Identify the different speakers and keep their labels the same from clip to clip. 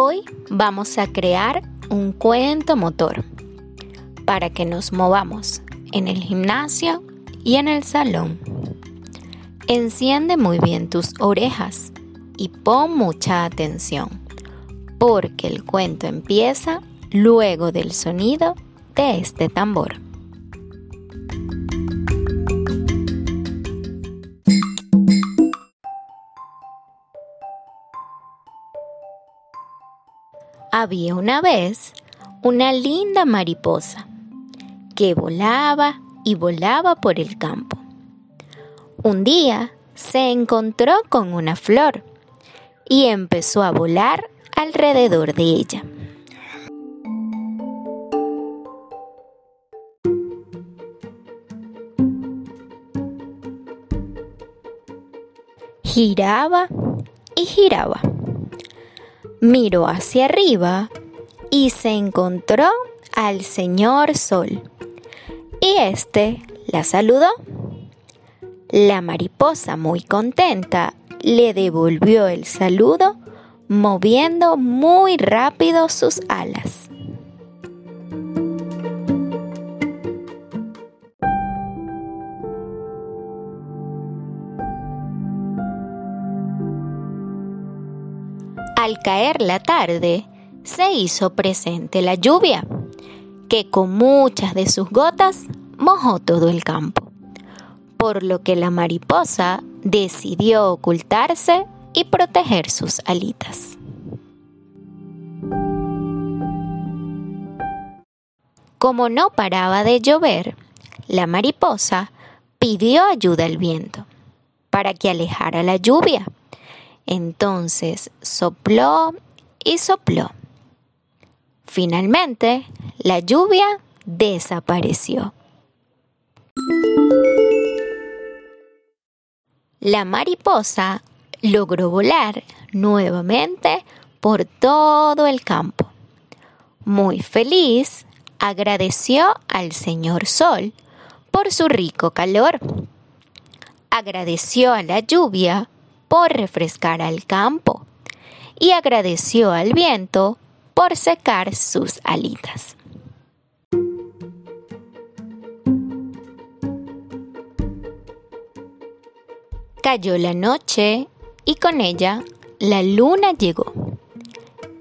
Speaker 1: Hoy vamos a crear un cuento motor para que nos movamos en el gimnasio y en el salón. Enciende muy bien tus orejas y pon mucha atención, porque el cuento empieza luego del sonido de este tambor. Había una vez una linda mariposa que volaba y volaba por el campo. Un día se encontró con una flor y empezó a volar alrededor de ella. Giraba y giraba miró hacia arriba y se encontró al señor Sol. Y éste la saludó. La mariposa, muy contenta, le devolvió el saludo moviendo muy rápido sus alas. Al caer la tarde, se hizo presente la lluvia, que con muchas de sus gotas mojó todo el campo, por lo que la mariposa decidió ocultarse y proteger sus alitas. Como no paraba de llover, la mariposa pidió ayuda al viento para que alejara la lluvia entonces sopló y sopló. Finalmente, la lluvia desapareció. La mariposa logró volar nuevamente por todo el campo. Muy feliz, agradeció al señor Sol por su rico calor. Agradeció a la lluvia por refrescar al campo y agradeció al viento por secar sus alitas. Cayó la noche y con ella la luna llegó.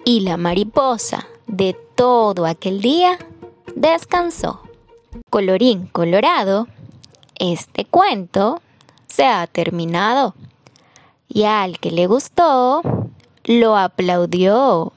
Speaker 1: Y la mariposa de todo aquel día descansó. Colorín colorado, este cuento se ha terminado y al que le gustó, lo aplaudió